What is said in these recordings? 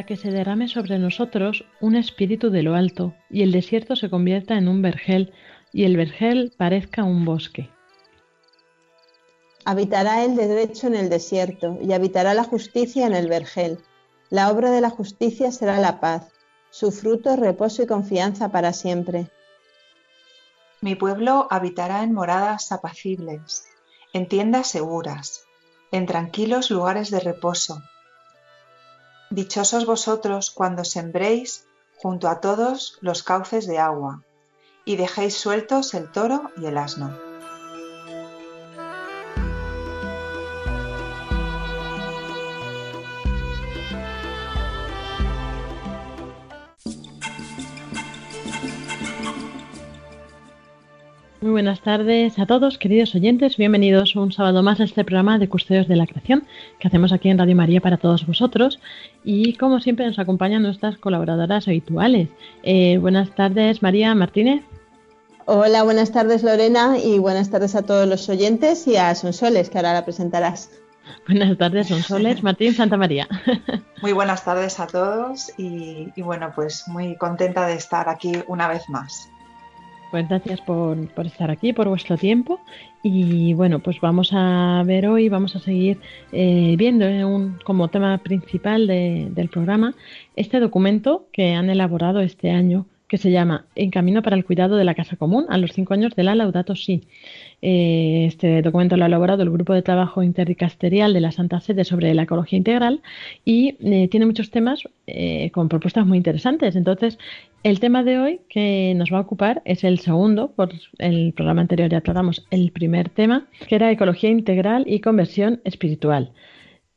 Hasta que se derrame sobre nosotros un espíritu de lo alto, y el desierto se convierta en un vergel, y el vergel parezca un bosque. Habitará el derecho en el desierto, y habitará la justicia en el vergel. La obra de la justicia será la paz, su fruto reposo y confianza para siempre. Mi pueblo habitará en moradas apacibles, en tiendas seguras, en tranquilos lugares de reposo Dichosos vosotros cuando sembréis junto a todos los cauces de agua, y dejéis sueltos el toro y el asno. Muy buenas tardes a todos, queridos oyentes. Bienvenidos un sábado más a este programa de Custodios de la Creación que hacemos aquí en Radio María para todos vosotros. Y como siempre nos acompañan nuestras colaboradoras habituales. Eh, buenas tardes, María Martínez. Hola, buenas tardes, Lorena. Y buenas tardes a todos los oyentes y a Sonsoles, que ahora la presentarás. Buenas tardes, Sonsoles. Martín Santa María. Muy buenas tardes a todos y, y bueno, pues muy contenta de estar aquí una vez más. Pues gracias por, estar aquí, por vuestro tiempo. Y bueno, pues vamos a ver hoy, vamos a seguir eh, viendo un, como tema principal del programa este documento que han elaborado este año que se llama En camino para el cuidado de la casa común a los cinco años de la Laudato Si. Eh, este documento lo ha elaborado el Grupo de Trabajo Interdicasterial de la Santa Sede sobre la Ecología Integral y eh, tiene muchos temas eh, con propuestas muy interesantes. Entonces, el tema de hoy que nos va a ocupar es el segundo, por el programa anterior ya tratamos el primer tema, que era Ecología Integral y Conversión Espiritual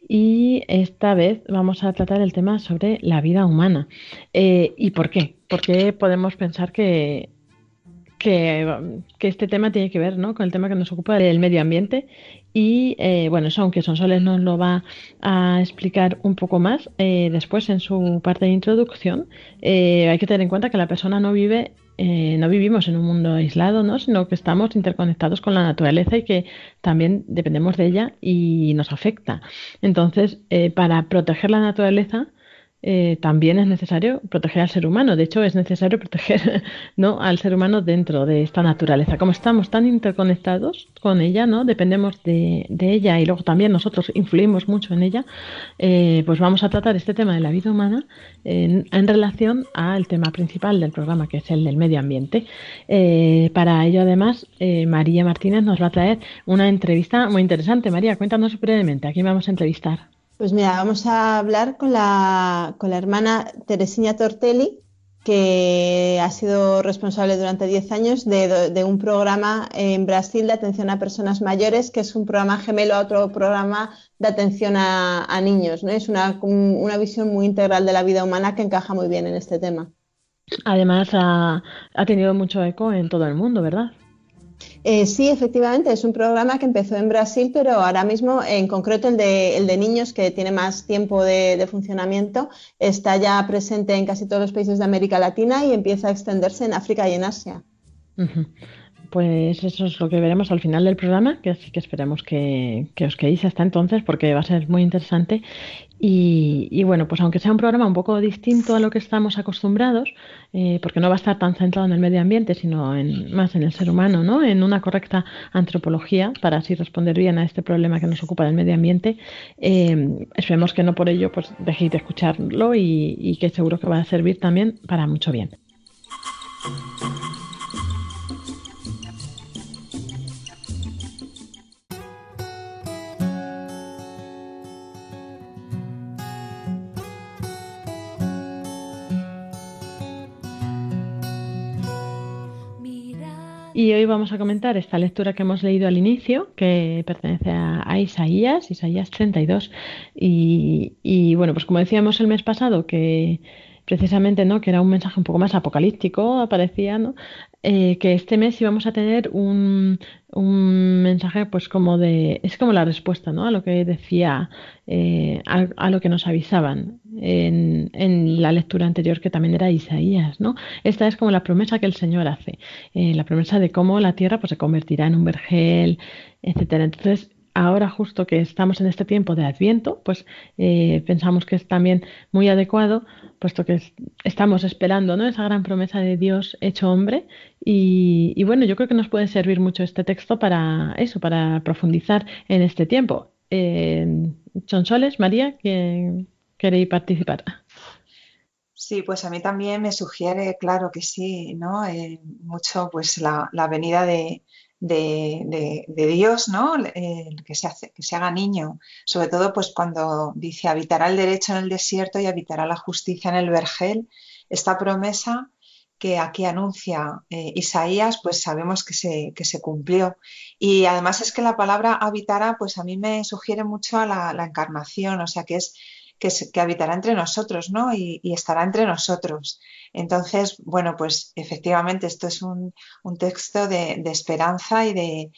y esta vez vamos a tratar el tema sobre la vida humana. ¿Y por qué? Porque podemos pensar que, que, este tema tiene que ver ¿no? con el tema que nos ocupa del medio ambiente y eh, bueno, eso aunque Sonsoles nos lo va a explicar un poco más eh, después en su parte de introducción, hay que tener en cuenta que la persona no vive eh, no vivimos en un mundo aislado, ¿no? sino que estamos interconectados con la naturaleza y que también dependemos de ella y nos afecta. Entonces, eh, para proteger la naturaleza, eh, también es necesario proteger al ser humano. De hecho, es necesario proteger ¿no? al ser humano dentro de esta naturaleza. Como estamos tan interconectados con ella, ¿no? dependemos de, ella y luego también nosotros influimos mucho en ella, eh, pues vamos a tratar este tema de la vida humana en, relación al tema principal del programa, que es el del medio ambiente. Eh, para ello, además, María Martínez nos va a traer una entrevista muy interesante. María, cuéntanos brevemente, ¿a quién vamos a entrevistar? Pues mira, vamos a hablar con la, con la hermana Teresina Tortelli, que ha sido responsable durante 10 años de, un programa en Brasil de atención a personas mayores, que es un programa gemelo a otro programa de atención a, niños. ¿no? Es una, una, visión muy integral de la vida humana que encaja muy bien en este tema. Además, ha, ha tenido mucho eco en todo el mundo, ¿verdad? Eh, sí, efectivamente, es un programa que empezó en Brasil, pero ahora mismo, en concreto el de, el de niños, que tiene más tiempo de, funcionamiento, está ya presente en casi todos los países de América Latina y empieza a extenderse en África y en Asia. Pues eso es lo que veremos al final del programa, que así que esperemos que, os quedéis hasta entonces porque va a ser muy interesante. Y, bueno, pues aunque sea un programa un poco distinto a lo que estamos acostumbrados, eh, porque no va a estar tan centrado en el medio ambiente, sino más en el ser humano, ¿no? en una correcta antropología, para así responder bien a este problema que nos ocupa del medio ambiente, eh, esperemos que no por ello pues dejéis de escucharlo y que seguro que va a servir también para mucho bien. Y hoy vamos a comentar esta lectura que hemos leído al inicio, que pertenece a, Isaías, Isaías 32. Y, y bueno, pues como decíamos el mes pasado, que precisamente, ¿no? Que era un mensaje un poco más apocalíptico, aparecía, ¿no? Eh, que este mes íbamos a tener un, un, mensaje, pues como de, es como la respuesta, ¿no? A lo que decía, eh, a, lo que nos avisaban en, en, la lectura anterior, que también era Isaías, ¿no? Esta es como la promesa que el Señor hace, eh, la promesa de cómo la tierra, pues se convertirá en un vergel, etcétera. Entonces, ahora justo que estamos en este tiempo de Adviento, pues eh, pensamos que es también muy adecuado, puesto que estamos esperando ¿no? esa gran promesa de Dios hecho hombre. Y, bueno, yo creo que nos puede servir mucho este texto para eso, para profundizar en este tiempo. Eh, Sonsoles, María, que queréis participar. Sí, pues a mí también me sugiere, claro que sí, ¿no? Eh, mucho pues la venida de, de, Dios, ¿no? que, se hace, que se haga niño, sobre todo pues cuando dice habitará el derecho en el desierto y habitará la justicia en el vergel, esta promesa que aquí anuncia eh, Isaías, pues sabemos que se, que se, cumplió. Y además es que la palabra habitará, pues a mí me sugiere mucho a la encarnación, o sea que es que, habitará entre nosotros, ¿no? Y, estará entre nosotros. Entonces, bueno, pues efectivamente esto es un, texto de, esperanza y de,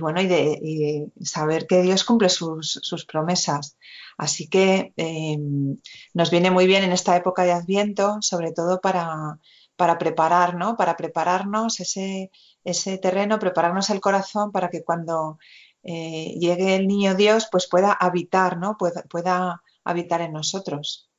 bueno, y de, saber que Dios cumple sus, promesas. Así que em, nos viene muy bien en esta época de Adviento, sobre todo para, para preparar, ¿no? Para prepararnos ese, terreno, prepararnos el corazón para que cuando eh, llegue el niño Dios, pues pueda habitar, ¿no? Pueda habitar en nosotros.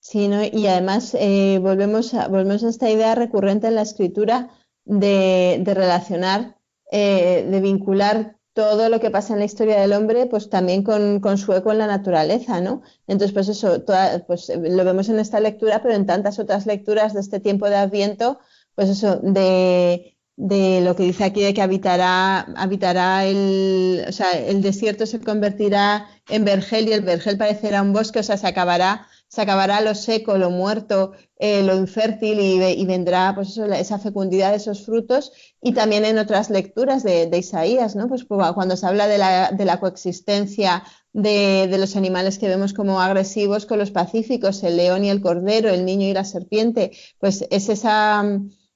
Sí, y además eh, volvemos, a, volvemos a esta idea recurrente en la escritura de, relacionar, eh, de vincular todo lo que pasa en la historia del hombre, pues también con, su eco en la naturaleza, ¿no? Entonces, pues eso, pues lo vemos en esta lectura, pero en tantas otras lecturas de este tiempo de Adviento, pues eso, de, de lo que dice aquí de que habitará, habitará el, o sea, el desierto se convertirá en vergel y el vergel parecerá un bosque, o sea, se acabará, se acabará lo seco, lo muerto, eh, lo infértil y, vendrá pues esa fecundidad de esos frutos y también en otras lecturas de, Isaías, ¿no? Pues cuando se habla de la, de la coexistencia de, de, los animales que vemos como agresivos con los pacíficos, el león y el cordero, el niño y la serpiente, pues es esa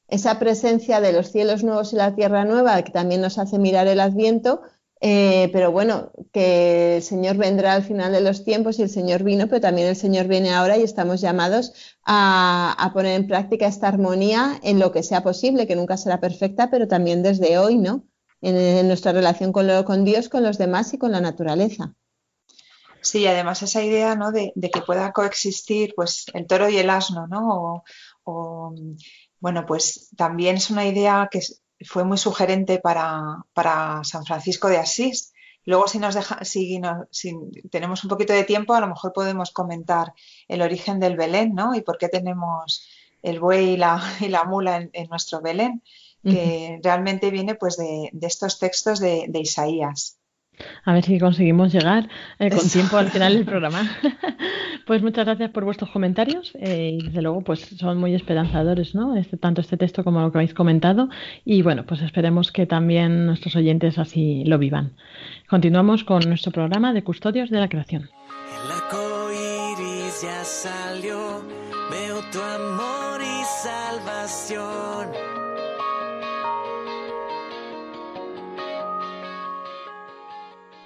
esa presencia de los cielos nuevos y la tierra nueva que también nos hace mirar el adviento, eh, pero bueno, que el Señor vendrá al final de los tiempos y el Señor vino, pero también el Señor viene ahora y estamos llamados a, poner en práctica esta armonía en lo que sea posible, que nunca será perfecta, pero también desde hoy, ¿no? En, nuestra relación con, con, Dios, con los demás y con la naturaleza. Sí, además esa idea ¿no? de, que pueda coexistir pues, el toro y el asno, ¿no? Bueno, pues también es una idea que fue muy sugerente para, San Francisco de Asís. Luego, si nos deja, si, tenemos un poquito de tiempo, a lo mejor podemos comentar el origen del Belén, ¿no? Y por qué tenemos el buey y la, y la mula en, nuestro Belén, que realmente viene pues de, estos textos de Isaías. A ver si conseguimos llegar eh, con tiempo al final del programa. pues muchas gracias por vuestros comentarios eh, y desde luego pues son muy esperanzadores, ¿no? Este, tanto este texto como lo que habéis comentado y bueno, pues esperemos que también nuestros oyentes así lo vivan. Continuamos con nuestro programa de Custodios de la Creación. El ya salió, veo tu amor y salvación.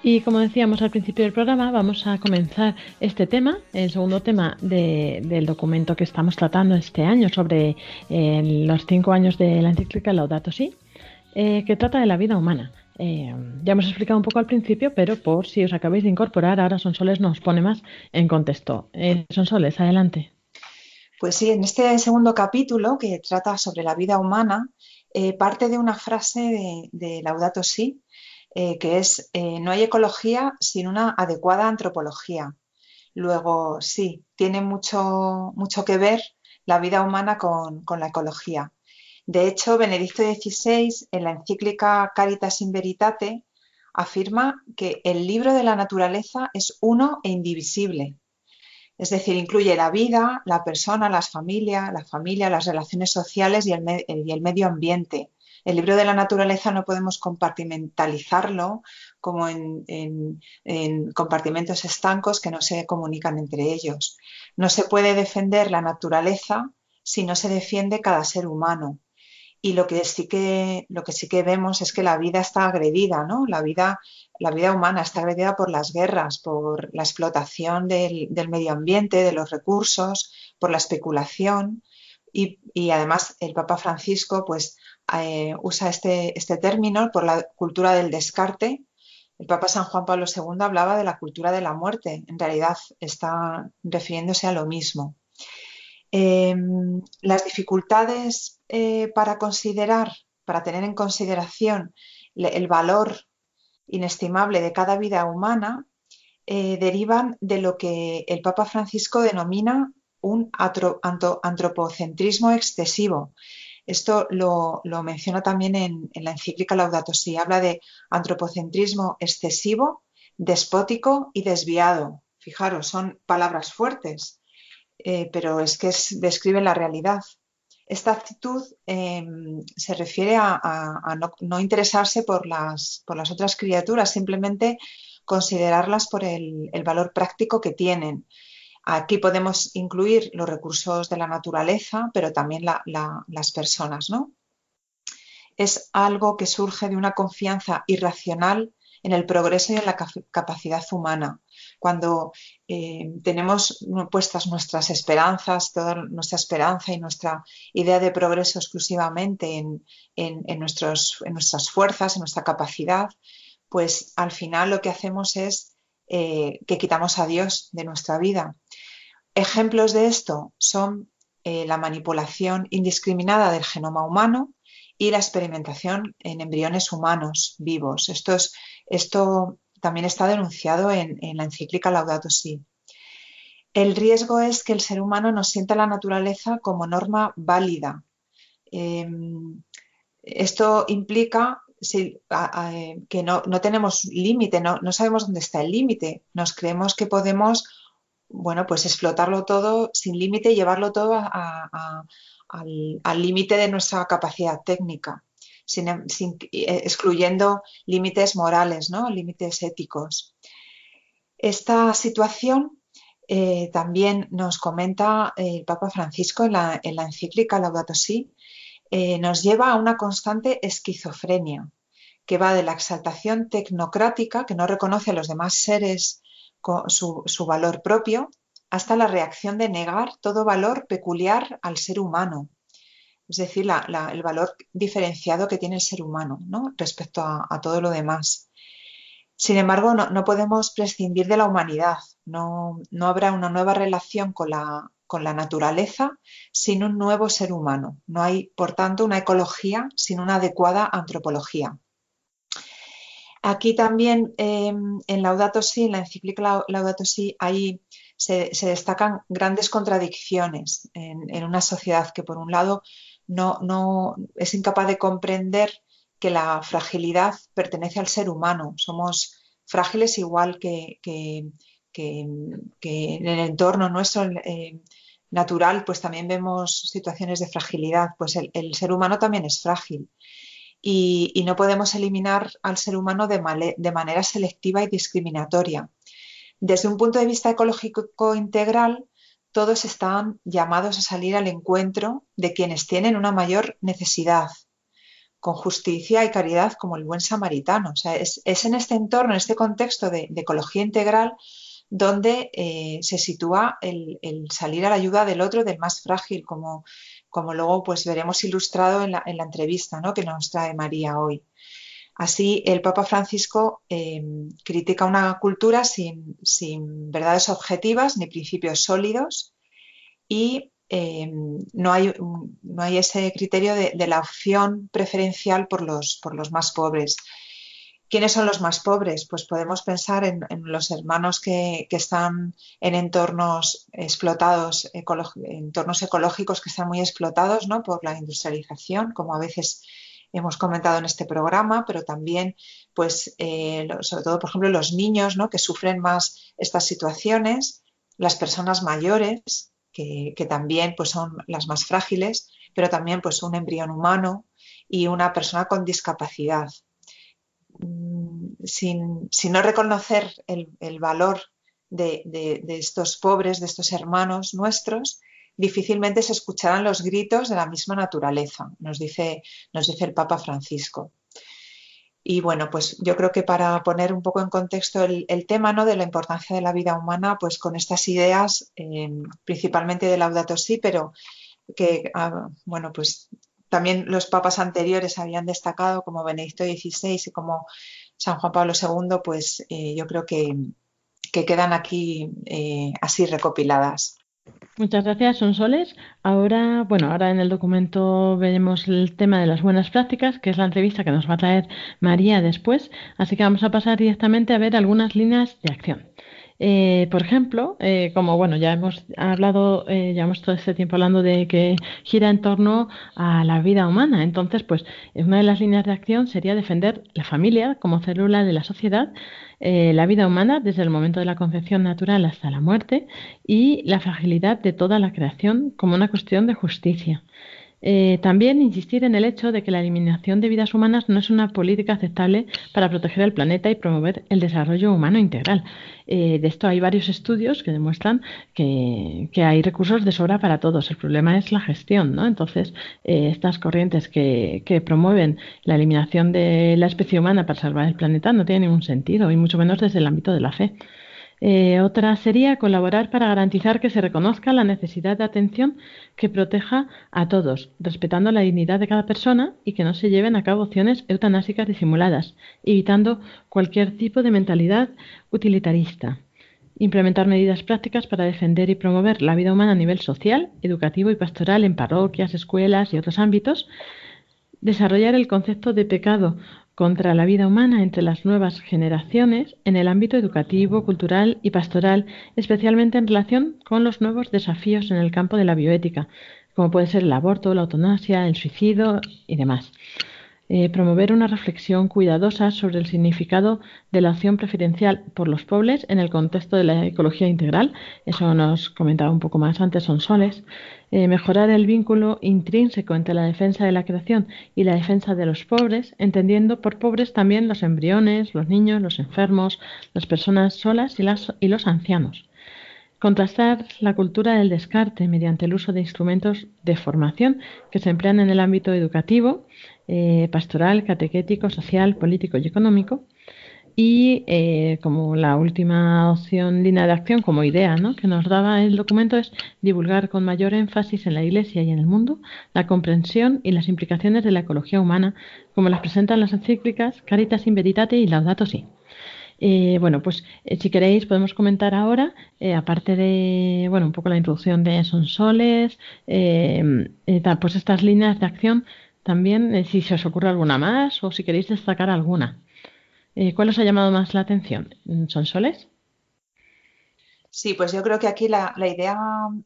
Y como decíamos al principio del programa, vamos a comenzar este tema, el segundo tema del documento que estamos tratando este año sobre eh, los cinco años de la encíclica Laudato Si, eh, que trata de la vida humana. Eh, ya hemos explicado un poco al principio, pero por si os acabáis de incorporar, ahora Sonsoles nos pone más en contexto. Sonsoles, adelante. Pues sí, en este segundo capítulo que trata sobre la vida humana, parte de una frase de, de Laudato Si, eh, que es eh, no hay ecología sin una adecuada antropología. Luego, sí, tiene mucho, mucho que ver la vida humana con, la ecología. De hecho, Benedicto XVI, en la encíclica Caritas in Veritate, afirma que el libro de la naturaleza es uno e indivisible. Es decir, incluye la vida, la persona, las familias, la familia, las relaciones sociales y el medio ambiente El libro de la naturaleza no podemos compartimentalizarlo como en, compartimentos estancos que no se comunican entre ellos. No se puede defender la naturaleza si no se defiende cada ser humano. Y lo que sí que, lo que, sí que vemos es que la vida está agredida, ¿no? La vida, la vida humana está agredida por las guerras, por la explotación del, del medio ambiente, de los recursos, por la especulación. Y, y, además el Papa Francisco pues, eh, usa este, este término por la cultura del descarte. El Papa San Juan Pablo II hablaba de la cultura de la muerte. En realidad está refiriéndose a lo mismo. Em, las dificultades eh, para considerar, para tener en consideración el valor inestimable de cada vida humana, eh, derivan de lo que el Papa Francisco denomina un antropocentrismo excesivo. Esto lo, menciona también en, la encíclica Laudato Si. Habla de antropocentrismo excesivo, despótico y desviado. Fijaros, son palabras fuertes, eh, pero es que describen la realidad. Esta actitud em, se refiere a, no, interesarse por las, por las, otras criaturas, simplemente considerarlas por el valor práctico que tienen, Aquí podemos incluir los recursos de la naturaleza, pero también las personas, ¿no? Es algo que surge de una confianza irracional en el progreso y en la capacidad humana. Cuando eh, tenemos puestas nuestras esperanzas, toda nuestra esperanza y nuestra idea de progreso exclusivamente en, nuestras fuerzas, en nuestra capacidad, pues al final lo que hacemos es eh, que quitamos a Dios de nuestra vida. Ejemplos de esto son eh, la manipulación indiscriminada del genoma humano y la experimentación en embriones humanos vivos. Esto, también está denunciado en, la encíclica Laudato Si. El riesgo es que el ser humano no sienta la naturaleza como norma válida. Em, esto implica que no, tenemos límite, no, sabemos dónde está el límite. Nos creemos que podemos bueno, pues explotarlo todo sin límite y llevarlo todo al límite de nuestra capacidad técnica, sin, eh, excluyendo límites morales, ¿no? límites éticos. Esta situación eh, también nos comenta el Papa Francisco en la, encíclica Laudato Si, eh, nos lleva a una constante esquizofrenia que va de la exaltación tecnocrática que no reconoce a los demás seres su, valor propio, hasta la reacción de negar todo valor peculiar al ser humano, es decir, el valor diferenciado que tiene el ser humano respecto a, todo lo demás. Sin embargo, no, podemos prescindir de la humanidad, no, habrá una nueva relación con la, con la, naturaleza sin un nuevo ser humano. No hay, por tanto, una ecología sin una adecuada antropología. Aquí también em, en Laudato Si, en la encíclica Laudato Si, ahí se, destacan grandes contradicciones en, una sociedad que, por un lado, no, es incapaz de comprender que la fragilidad pertenece al ser humano. Somos frágiles igual que, en el entorno nuestro eh, natural, pues también vemos situaciones de fragilidad. Pues el ser humano también es frágil y, no podemos eliminar al ser humano de, manera selectiva y discriminatoria. Desde un punto de vista ecológico integral, todos están llamados a salir al encuentro de quienes tienen una mayor necesidad, con justicia y caridad como el buen samaritano. es, en este entorno, en este contexto de, ecología integral, donde eh, se sitúa el, el, salir a la ayuda del otro, del más frágil, como como luego pues veremos ilustrado en la, entrevista que nos trae María hoy. Así, el Papa Francisco em, critica una cultura sin, verdades objetivas ni principios sólidos y em, no, hay, no, hay, ese criterio de, la opción preferencial por los, por los más pobres. ¿Quiénes son los más pobres? Pues podemos pensar en, los hermanos que, están en entornos explotados, entornos ecológicos que están muy explotados ¿no? por la industrialización, como a veces hemos comentado en este programa, pero también, pues, eh, sobre todo, por ejemplo, los niños ¿no? que sufren más estas situaciones, las personas mayores, que, que, también pues, son las más frágiles, pero también pues, un embrión humano y una persona con discapacidad. Mm, sin, no reconocer el, valor de, estos pobres, de estos hermanos nuestros, difícilmente se escucharán los gritos de la misma naturaleza, nos dice, nos dice el Papa Francisco. Y bueno, pues yo creo que para poner un poco en contexto el, tema ¿no? de la importancia de la vida humana, pues con estas ideas, eh, principalmente de Laudato Si, pero que, ah, bueno, pues también los papas anteriores habían destacado, como Benedicto XVI y como San Juan Pablo II, pues eh, yo creo que, quedan aquí eh, así recopiladas. Muchas gracias, Sonsoles. Ahora, bueno, ahora en el documento veremos el tema de las buenas prácticas, que es la entrevista que nos va a traer María después. Así que vamos a pasar directamente a ver algunas líneas de acción. Eh, por ejemplo, eh, como bueno, ya hemos hablado, eh, llevamos todo este tiempo hablando de que gira en torno a la vida humana. Entonces, pues una de las líneas de acción sería defender la familia como célula de la sociedad, eh, la vida humana desde el momento de la concepción natural hasta la muerte y la fragilidad de toda la creación como una cuestión de justicia. Eh, también insistir en el hecho de que la eliminación de vidas humanas no es una política aceptable para proteger el planeta y promover el desarrollo humano integral. Eh, de esto hay varios estudios que demuestran que, hay recursos de sobra para todos. El problema es la gestión, ¿no? Entonces, eh, estas corrientes que, que, promueven la eliminación de la especie humana para salvar el planeta no tienen ningún sentido, y mucho menos desde el ámbito de la fe. Eh, otra sería colaborar para garantizar que se reconozca la necesidad de atención que proteja a todos, respetando la dignidad de cada persona y que no se lleven a cabo opciones eutanásicas disimuladas, evitando cualquier tipo de mentalidad utilitarista. Implementar medidas prácticas para defender y promover la vida humana a nivel social, educativo y pastoral en parroquias, escuelas y otros ámbitos. Desarrollar el concepto de pecado contra la vida humana entre las nuevas generaciones en el ámbito educativo, cultural y pastoral, especialmente en relación con los nuevos desafíos en el campo de la bioética, como puede ser el aborto, la eutanasia, el suicidio y demás. Eh, promover una reflexión cuidadosa sobre el significado de la acción preferencial por los pobres en el contexto de la ecología integral. Eso nos comentaba un poco más antes Son Soles. Eh, mejorar el vínculo intrínseco entre la defensa de la creación y la defensa de los pobres, entendiendo por pobres también los embriones, los niños, los enfermos, las personas solas y los ancianos. Contrastar la cultura del descarte mediante el uso de instrumentos de formación que se emplean en el ámbito educativo, eh, pastoral, catequético, social, político y económico. Y eh, como la última opción, línea de acción, como idea ¿no? que nos daba el documento, es divulgar con mayor énfasis en la Iglesia y en el mundo la comprensión y las implicaciones de la ecología humana, como las presentan las encíclicas Caritas in Veritate y Laudato Si. Eh, bueno, pues si queréis podemos comentar ahora, aparte de, bueno, un poco la introducción de Sonsoles, pues estas líneas de acción también, si se os ocurre alguna más o si queréis destacar alguna. ¿Cuál os ha llamado más la atención? ¿Sonsoles? Sí, pues yo creo que aquí la, idea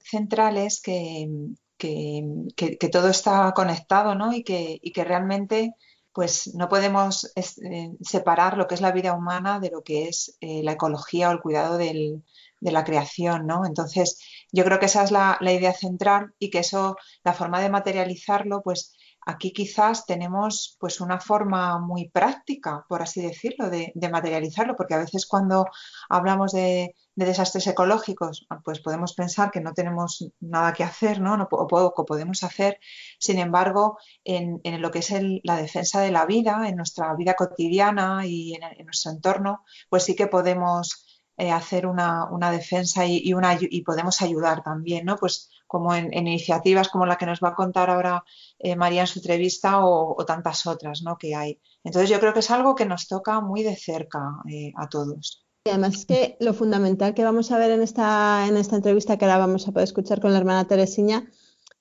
central es que, que, todo está conectado ¿no? y, que, y que realmente pues no podemos eh, separar lo que es la vida humana de lo que es eh, la ecología o el cuidado de la creación, ¿no? Entonces, yo creo que esa es la, idea central y que eso, la forma de materializarlo, pues aquí quizás tenemos pues una forma muy práctica, por así decirlo, de materializarlo, porque a veces cuando hablamos de, de desastres ecológicos, pues podemos pensar que no tenemos nada que hacer, ¿no? o poco podemos hacer. Sin embargo, en, lo que es la defensa de la vida, en nuestra vida cotidiana y en, nuestro entorno, pues sí que podemos eh, hacer una, defensa y, una, y podemos ayudar también, ¿no? Pues como en, iniciativas como la que nos va a contar ahora eh, María en su entrevista o, tantas otras ¿no? que hay. Entonces yo creo que es algo que nos toca muy de cerca eh, a todos. Y además es que lo fundamental que vamos a ver en esta, en esta entrevista que ahora vamos a poder escuchar con la hermana Teresiña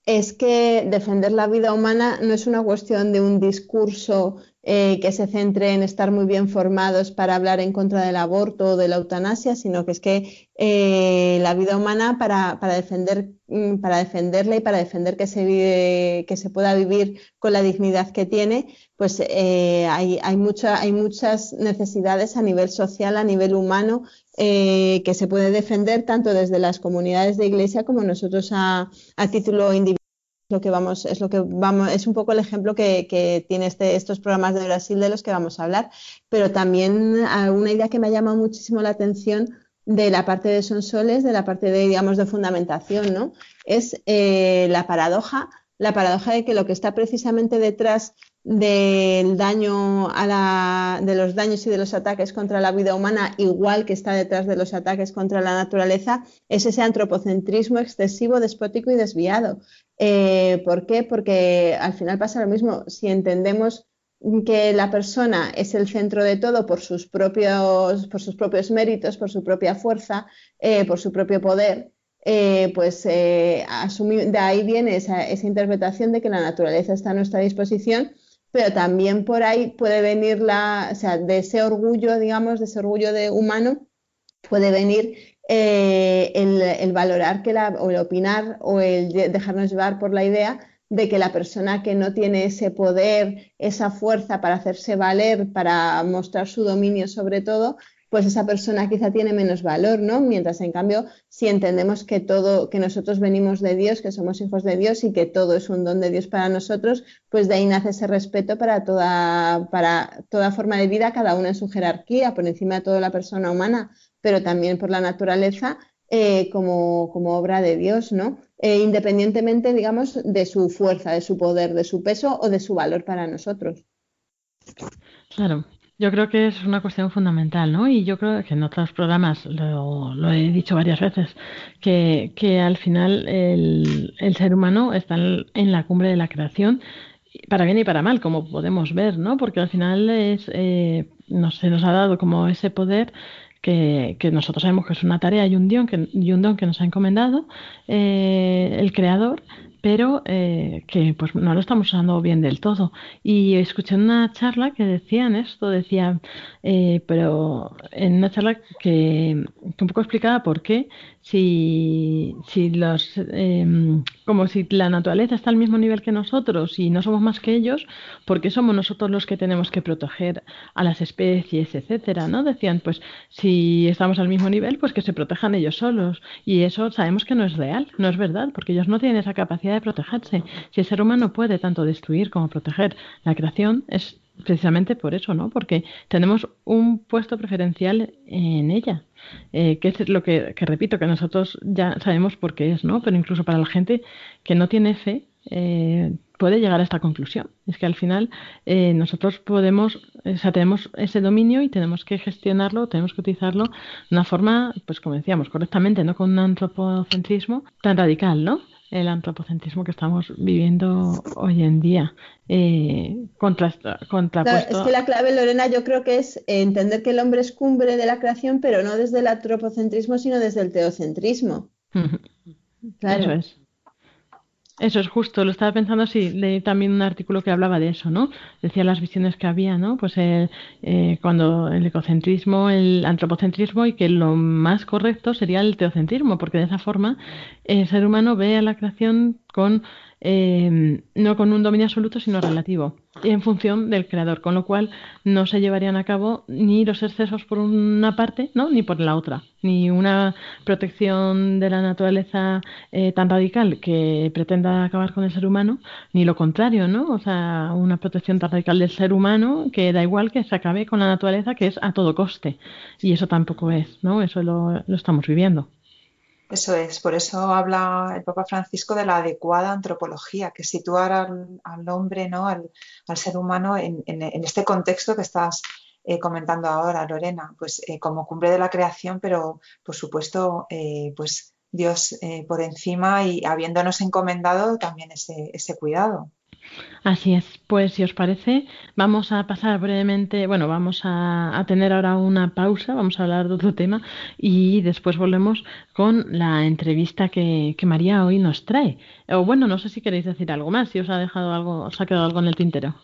es que defender la vida humana no es una cuestión de un discurso eh, que se centre en estar muy bien formados para hablar en contra del aborto o de la eutanasia, sino que es que eh, la vida humana para, defender, mm, para defenderla y para defender que se, vive, que se pueda vivir con la dignidad que tiene, pues eh, hay, hay, hay muchas necesidades a nivel social, a nivel humano, que se puede defender tanto desde las comunidades de iglesia como nosotros a, título individual lo que vamos, es lo que vamos, es un poco el ejemplo que, tiene este, estos programas de Brasil de los que vamos a hablar. Pero también una idea que me ha llamado muchísimo la atención de la parte de Sonsoles, de la parte de, digamos, de fundamentación, ¿no? Es eh, la paradoja, la paradoja de que lo que está precisamente detrás del daño a la, de los daños y de los ataques contra la vida humana, igual que está detrás de los ataques contra la naturaleza, es ese antropocentrismo excesivo, despótico y desviado. Eh, ¿Por qué? Porque al final pasa lo mismo. Si entendemos que la persona es el centro de todo por sus propios, por sus propios méritos, por su propia fuerza, eh, por su propio poder, eh, pues de ahí viene esa, esa interpretación de que la naturaleza está a nuestra disposición pero también por ahí puede venir la, o sea, de ese orgullo, digamos, de ese orgullo de humano, puede venir eh, el, valorar que la, o el opinar o el dejarnos llevar por la idea de que la persona que no tiene ese poder, esa fuerza para hacerse valer, para mostrar su dominio sobre todo, pues esa persona quizá tiene menos valor, ¿no? Mientras en cambio, si entendemos que todo, que nosotros venimos de Dios, que somos hijos de Dios y que todo es un don de Dios para nosotros, pues de ahí nace ese respeto para toda, para toda forma de vida, cada una en su jerarquía, por encima de toda la persona humana, pero también por la naturaleza eh, como, obra de Dios, ¿no? Eh, independientemente, digamos, de su fuerza, de su poder, de su peso o de su valor para nosotros. Claro, yo creo que es una cuestión fundamental, ¿no? Y yo creo que en otros programas lo, he dicho varias veces, que, que al final el, el, ser humano está en la cumbre de la creación, para bien y para mal, como podemos ver, ¿no? Porque al final es, eh, no, se nos ha dado como ese poder que, que, nosotros sabemos que es una tarea y un don que, y un don que nos ha encomendado eh, el creador pero eh, que pues no lo estamos usando bien del todo. Y escuché una charla que decían esto, decían, eh, pero en una charla que, que, un poco explicaba por qué si, si los, em, como si la naturaleza está al mismo nivel que nosotros y no somos más que ellos, porque somos nosotros los que tenemos que proteger a las especies, etcétera, ¿no? Decían, pues si estamos al mismo nivel, pues que se protejan ellos solos. Y eso sabemos que no es real, no es verdad, porque ellos no tienen esa capacidad de protegerse. Si el ser humano puede tanto destruir como proteger la creación, es precisamente por eso, ¿no? Porque tenemos un puesto preferencial en ella, eh, que es lo que, repito, que nosotros ya sabemos por qué es, ¿no? Pero incluso para la gente que no tiene fe, eh, puede llegar a esta conclusión. Es que al final eh, nosotros podemos, o sea, tenemos ese dominio y tenemos que gestionarlo, tenemos que utilizarlo de una forma, pues como decíamos, correctamente, no con un antropocentrismo tan radical, ¿no? El antropocentrismo que estamos viviendo hoy en día. Eh, contrapuesto. es que la clave, Lorena, yo creo que es entender que el hombre es cumbre de la creación, pero no desde el antropocentrismo, sino desde el teocentrismo. Claro. Eso es. Eso es justo, lo estaba pensando, sí, leí también un artículo que hablaba de eso, ¿no? Decía las visiones que había, ¿no? Pues eh, eh, cuando el ecocentrismo, el antropocentrismo y que lo más correcto sería el teocentrismo, porque de esa forma el ser humano ve a la creación con eh, no con un dominio absoluto, sino relativo, en función del creador, con lo cual no se llevarían a cabo ni los excesos por una parte, ¿no? ni por la otra, ni una protección de la naturaleza eh, tan radical que pretenda acabar con el ser humano, ni lo contrario, ¿no? O sea, una protección tan radical del ser humano que da igual que se acabe con la naturaleza, que es a todo coste, y eso tampoco es, ¿no? Eso lo estamos viviendo. Eso es, por eso habla el Papa Francisco de la adecuada antropología, que situar al, hombre, ¿no? al, ser humano en, este contexto que estás eh, comentando ahora, Lorena, pues eh, como cumbre de la creación, pero por supuesto, eh, pues Dios por encima y habiéndonos encomendado también ese, ese cuidado. Así es, pues si os parece, vamos a pasar brevemente, bueno, vamos a, tener ahora una pausa, vamos a hablar de otro tema y después volvemos con la entrevista que, María hoy nos trae. O bueno, no sé si queréis decir algo más, si os ha dejado algo, os ha quedado algo en el tintero.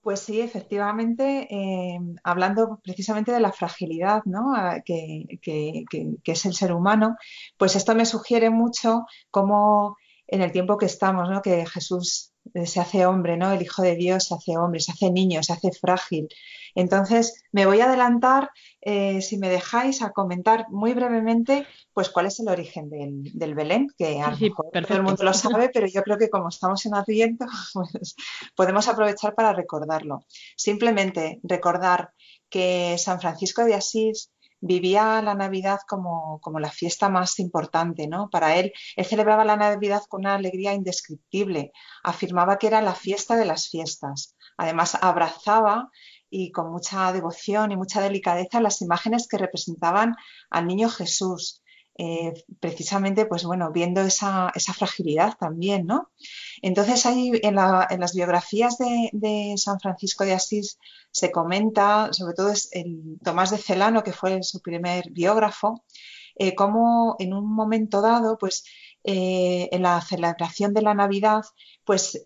Pues sí, efectivamente, eh, hablando precisamente de la fragilidad ¿no? que, que, que, es el ser humano, pues esto me sugiere mucho cómo en el tiempo que estamos, ¿no? que Jesús se hace hombre, ¿no? El Hijo de Dios se hace hombre, se hace niño, se hace frágil. Entonces, me voy a adelantar, eh, si me dejáis, a comentar muy brevemente, pues cuál es el origen del, Belén, que a lo mejor todo el mundo lo sabe, pero yo creo que como estamos en Adviento, pues podemos aprovechar para recordarlo. Simplemente recordar que San Francisco de Asís vivía la Navidad como, como, la fiesta más importante, ¿no? Para él, él celebraba la Navidad con una alegría indescriptible, afirmaba que era la fiesta de las fiestas. Además, abrazaba y con mucha devoción y mucha delicadeza las imágenes que representaban al niño Jesús, eh, precisamente, pues bueno, viendo esa, fragilidad también, ¿no? Entonces ahí en, las biografías de, San Francisco de Asís se comenta, sobre todo es el Tomás de Celano, que fue su primer biógrafo, eh, cómo en un momento dado, pues eh, en la celebración de la Navidad, pues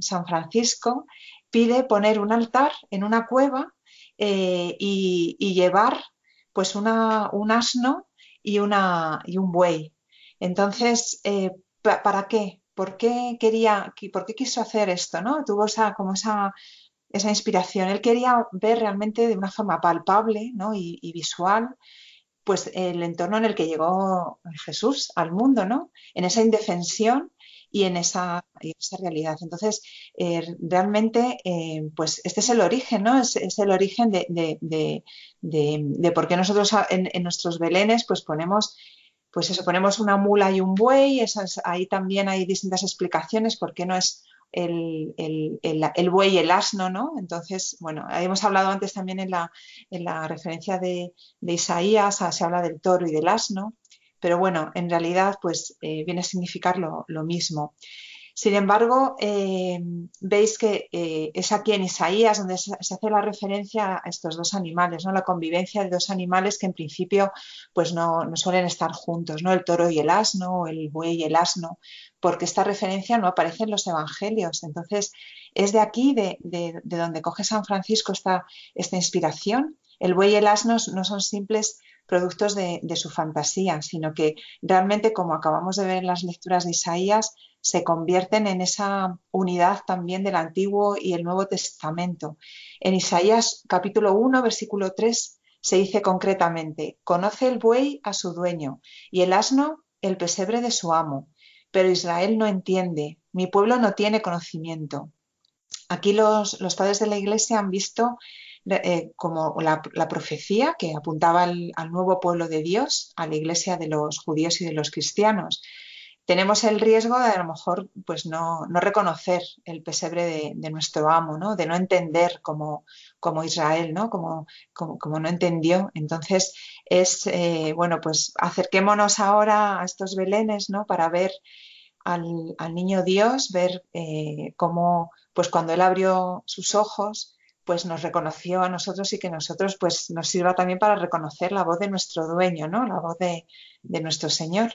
San Francisco pide poner un altar en una cueva y, llevar pues una, un asno y, una, y un buey. Entonces, eh, ¿para qué? ¿Por qué quería, por qué quiso hacer esto? ¿no? Tuvo esa, como esa, esa inspiración. Él quería ver realmente de una forma palpable ¿no? y, visual pues el entorno en el que llegó Jesús al mundo, ¿no? En esa indefensión y en esa, esa realidad. Entonces, eh, realmente, eh, pues este es el origen, ¿no? Es, el origen de, de, por qué nosotros en, nuestros belenes, pues ponemos pues eso, ponemos una mula y un buey, ahí también hay distintas explicaciones, por qué no es el, el, buey y el asno, ¿no? Entonces, bueno, hemos hablado antes también en la, en la referencia de, Isaías, se habla del toro y del asno, pero bueno, en realidad pues eh, viene a significar lo, mismo. Sin embargo, eh, veis que eh, es aquí en Isaías donde se, hace la referencia a estos dos animales, ¿no? la convivencia de dos animales que en principio pues no, suelen estar juntos, ¿no? el toro y el asno, el buey y el asno, porque esta referencia no aparece en los evangelios. Entonces, es de aquí, de, donde coge San Francisco esta, esta inspiración. El buey y el asno no son simples productos de, su fantasía, sino que realmente, como acabamos de ver en las lecturas de Isaías, se convierten en esa unidad también del Antiguo y el Nuevo Testamento. En Isaías capítulo 1, versículo 3, se dice concretamente, conoce el buey a su dueño y el asno el pesebre de su amo, pero Israel no entiende, mi pueblo no tiene conocimiento. Aquí los, los padres de la Iglesia han visto eh, como la, profecía que apuntaba al, nuevo pueblo de Dios, a la iglesia de los judíos y de los cristianos. Tenemos el riesgo de a lo mejor pues no, reconocer el pesebre de, nuestro amo, ¿no? de no entender como, como Israel, ¿no? Como, como, no entendió. Entonces, es, eh, bueno, pues acerquémonos ahora a estos belenes ¿no? para ver al, niño Dios, ver eh, cómo, pues cuando él abrió sus ojos, pues nos reconoció a nosotros y que nosotros pues nos sirva también para reconocer la voz de nuestro dueño, ¿no? La voz de, nuestro Señor.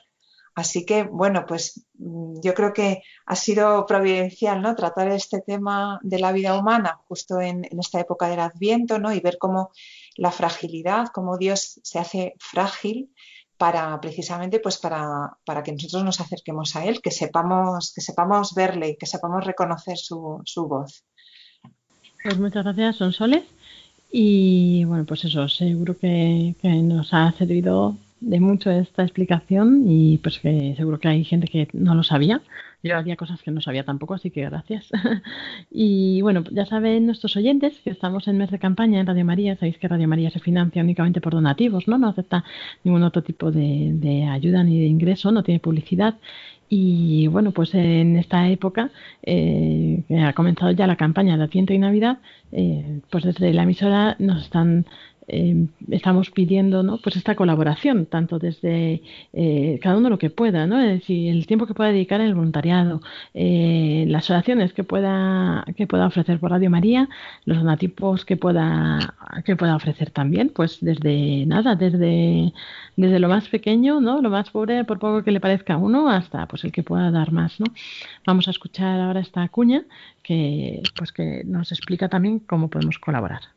Así que, bueno, pues mm, yo creo que ha sido providencial, ¿no? Tratar este tema de la vida humana justo en, esta época del Adviento, ¿no? Y ver cómo la fragilidad, cómo Dios se hace frágil para precisamente pues para, para, que nosotros nos acerquemos a Él, que sepamos, que sepamos verle, que sepamos reconocer su, su voz. Pues muchas gracias, Sonsoles. Y bueno, pues eso, seguro que, nos ha servido de mucho esta explicación y pues que seguro que hay gente que no lo sabía. Yo había cosas que no sabía tampoco, así que gracias. y bueno, ya saben nuestros oyentes que estamos en mes de campaña en Radio María. Sabéis que Radio María se financia únicamente por donativos, ¿no? No acepta ningún otro tipo de, de ayuda ni de ingreso, no tiene publicidad. Y bueno, pues en esta época eh, ha comenzado ya la campaña de Adviento y Navidad, eh, pues desde la emisora nos están eh, estamos pidiendo ¿no? pues esta colaboración, tanto desde eh, cada uno lo que pueda, ¿no? es decir, el tiempo que pueda dedicar el voluntariado, eh, las oraciones que pueda, que pueda ofrecer por Radio María, los donatipos que pueda, que pueda ofrecer también, pues desde nada, desde, desde lo más pequeño, ¿no? lo más pobre, por poco que le parezca a uno, hasta pues el que pueda dar más. ¿no? Vamos a escuchar ahora esta cuña que, pues, que nos explica también cómo podemos colaborar.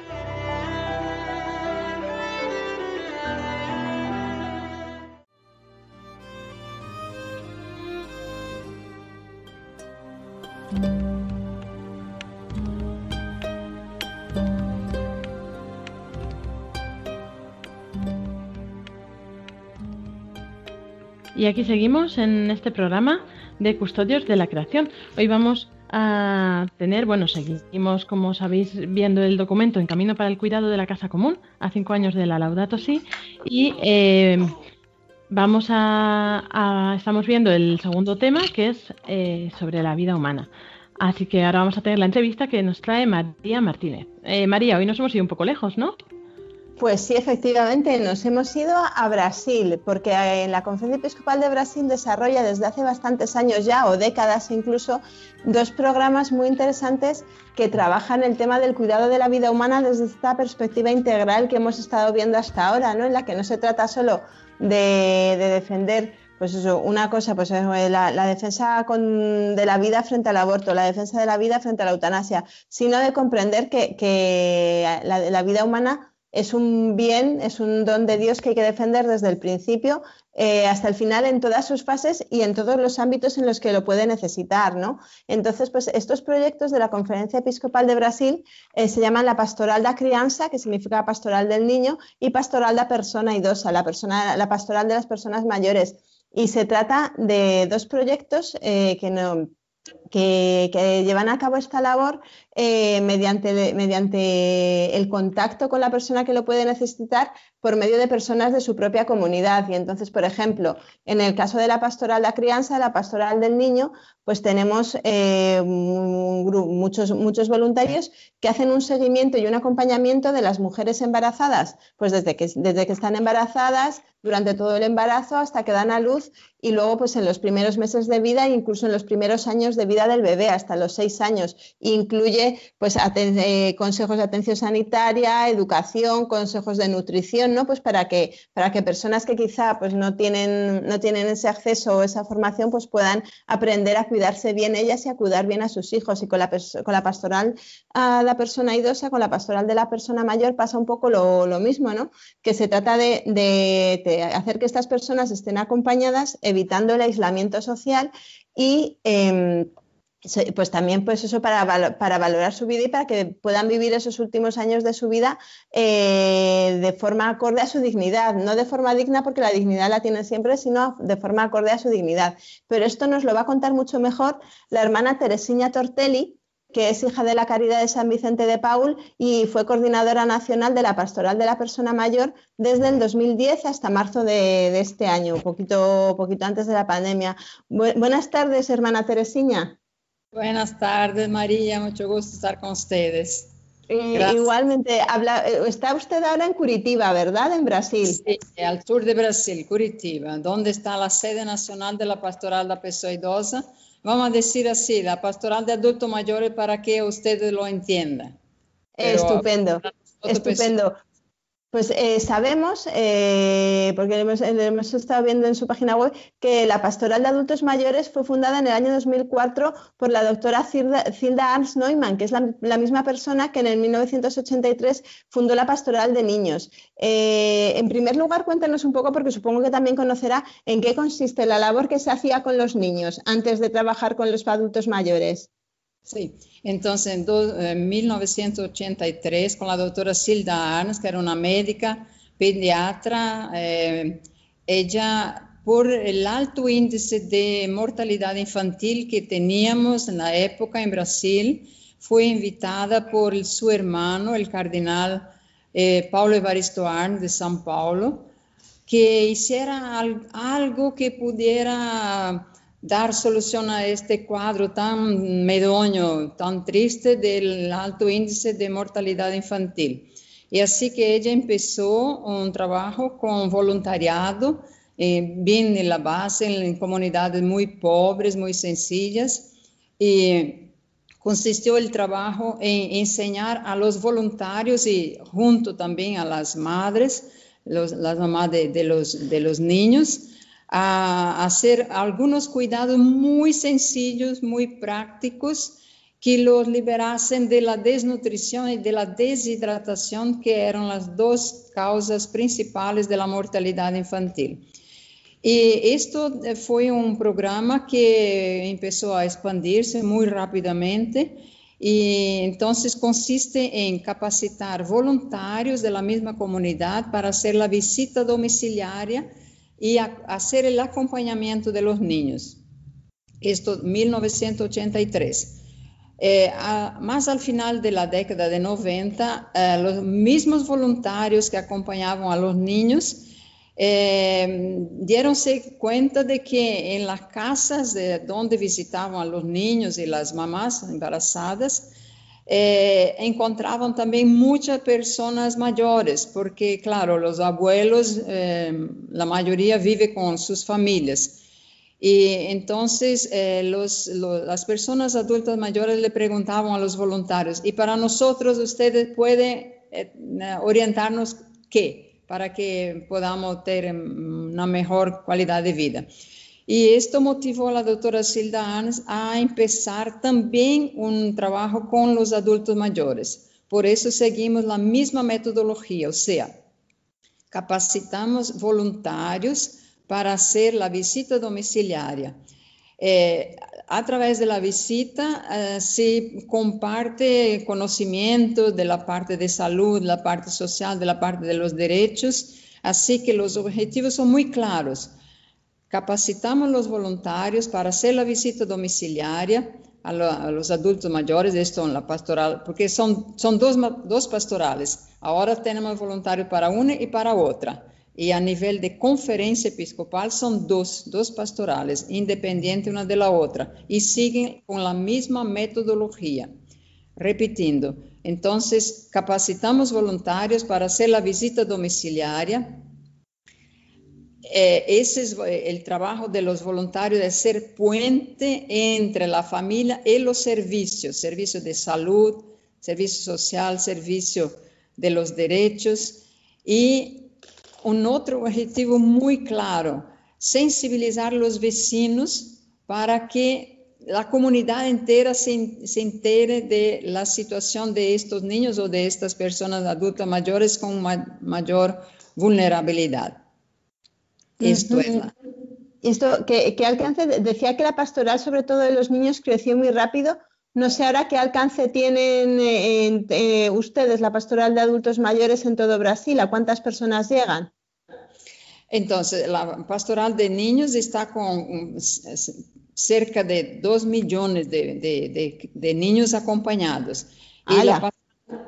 Y aquí seguimos en este programa de Custodios de la Creación. Hoy vamos a tener, bueno, seguimos, como sabéis, viendo el documento En Camino para el Cuidado de la Casa Común, a cinco años de la Laudato y eh, vamos a, estamos viendo el segundo tema, que es eh, sobre la vida humana. Así que ahora vamos a tener la entrevista que nos trae María Martínez. Eh, María, hoy nos hemos ido un poco lejos, ¿no? Pues sí, efectivamente, nos hemos ido a Brasil, porque en la Conferencia Episcopal de Brasil desarrolla desde hace bastantes años ya, o décadas incluso, dos programas muy interesantes que trabajan el tema del cuidado de la vida humana desde esta perspectiva integral que hemos estado viendo hasta ahora, ¿no? en la que no se trata solo de, defender pues eso, una cosa, pues la, defensa de la vida frente al aborto, la defensa de la vida frente a la eutanasia, sino de comprender que, la, vida humana es un bien, es un don de Dios que hay que defender desde el principio eh, hasta el final en todas sus fases y en todos los ámbitos en los que lo puede necesitar, ¿no? Entonces, pues estos proyectos de la Conferencia Episcopal de Brasil eh, se llaman la Pastoral da Crianza, que significa pastoral del niño, y Pastoral da Persona Idosa, la, persona, la pastoral de las personas mayores. Y se trata de dos proyectos eh, que no que, llevan a cabo esta labor eh, mediante, mediante el contacto con la persona que lo puede necesitar por medio de personas de su propia comunidad. Y entonces, por ejemplo, en el caso de la pastoral de la crianza, la pastoral del niño, pues tenemos eh, muchos, muchos voluntarios que hacen un seguimiento y un acompañamiento de las mujeres embarazadas, pues desde que, desde que están embarazadas, durante todo el embarazo hasta que dan a luz y luego pues en los primeros meses de vida e incluso en los primeros años de vida del bebé hasta los seis años. Incluye pues eh, consejos de atención sanitaria, educación, consejos de nutrición, ¿no? Pues para que, para que personas que quizá pues no tienen, no tienen ese acceso o esa formación pues puedan aprender a cuidarse bien ellas y a cuidar bien a sus hijos. Y con la, con la pastoral a la persona idosa, con la pastoral de la persona mayor pasa un poco lo, mismo, ¿no? Que se trata de hacer que estas personas estén acompañadas, evitando el aislamiento social y em, pues también pues eso para, para, valorar su vida y para que puedan vivir esos últimos años de su vida eh, de forma acorde a su dignidad, no de forma digna porque la dignidad la tienen siempre, sino de forma acorde a su dignidad. Pero esto nos lo va a contar mucho mejor la hermana Teresina Tortelli, que es hija de la Caridad de San Vicente de Paul y fue coordinadora nacional de la Pastoral de la Persona Mayor desde el 2010 hasta marzo de, este año, un poquito, poquito antes de la pandemia. buenas tardes, hermana Teresina. Buenas tardes, María. Mucho gusto estar con ustedes. Eh, igualmente, habla, eh, está usted ahora en Curitiba, ¿verdad? En Brasil. Sí, al sur de Brasil, Curitiba, donde está la sede nacional de la Pastoral de la Persona Idosa vamos a decir así, la pastoral de adultos mayores para que ustedes lo entiendan. estupendo, estupendo. Pues eh, sabemos, eh, porque hemos, hemos, estado viendo en su página web, que la Pastoral de Adultos Mayores fue fundada en el año 2004 por la doctora Zilda, Arns Neumann, que es la, misma persona que en el 1983 fundó la Pastoral de Niños. Eh, en primer lugar, cuéntenos un poco, porque supongo que también conocerá en qué consiste la labor que se hacía con los niños antes de trabajar con los adultos mayores. Sí, entonces en, 1983 con la doctora Silda Arns, que era una médica pediatra, eh, ella por el alto índice de mortalidad infantil que teníamos en la época en Brasil, fue invitada por su hermano, el cardenal eh, Paulo Evaristo Arns de São Paulo, que hiciera algo que pudiera dar solución a este cuadro tan medonho, tan triste del alto índice de mortalidad infantil. Y así que ella empezó un trabajo con voluntariado, eh, bien en la base, en comunidades muy pobres, muy sencillas, y consistió el trabajo en enseñar a los voluntarios y junto también a las madres, las mamás de los niños, a hacer algunos cuidados muy sencillos, muy prácticos, que los liberasen de la desnutrición y de la deshidratación, que eran las dos causas principales de la mortalidad infantil. Y esto fue un programa que empezó a expandirse muy rápidamente y entonces consiste en capacitar voluntarios de la misma comunidad para hacer la visita domiciliaria y hacer el acompañamiento de los niños. Esto 1983. Eh, más al final de la década de 90, eh, los mismos voluntarios que acompañaban a los niños eh, dieronse cuenta de que en las casas de donde visitaban a los niños y las mamás embarazadas, eh, encontraban también muchas personas mayores, porque claro, los abuelos, eh, la mayoría vive con sus familias. Y entonces eh, las personas adultas mayores le preguntaban a los voluntarios, y para nosotros ustedes pueden orientarnos qué, para que podamos tener una mejor calidad de vida. Y esto motivó a la doctora Silda Arns a empezar también un trabajo con los adultos mayores. Por eso seguimos la misma metodología, o sea, capacitamos voluntarios para hacer la visita domiciliaria. Eh, a través de la visita eh, se comparte conocimiento de la parte de salud, la parte social, de la parte de los derechos, así que los objetivos son muy claros Capacitamos los voluntarios para hacer la visita domiciliaria a, adultos mayores, esto en la pastoral, porque son, son dos, dos pastorales. Ahora tenemos voluntarios para una y para otra. Y a nivel de conferencia episcopal son dos, dos pastorales, independientes una de la otra, y siguen con la misma metodología. Repitiendo, entonces capacitamos voluntarios para hacer la visita domiciliaria eh, ese es eh, el trabajo de los voluntarios, de ser puente entre la familia y los servicios, servicio de salud, servicio social, servicio de los derechos y un otro objetivo muy claro, sensibilizar a los vecinos para que la comunidad entera se, se, entere de la situación de estos niños o de estas personas adultas mayores con mayor vulnerabilidad. Esto es Esto, ¿qué, alcance? Decía que la pastoral, sobre todo de los niños, creció muy rápido. No sé ahora qué alcance tienen eh, ustedes, la pastoral de adultos mayores en todo Brasil. ¿A cuántas personas llegan? Entonces, la pastoral de niños está con cerca de 2 millones de, niños acompañados. Y la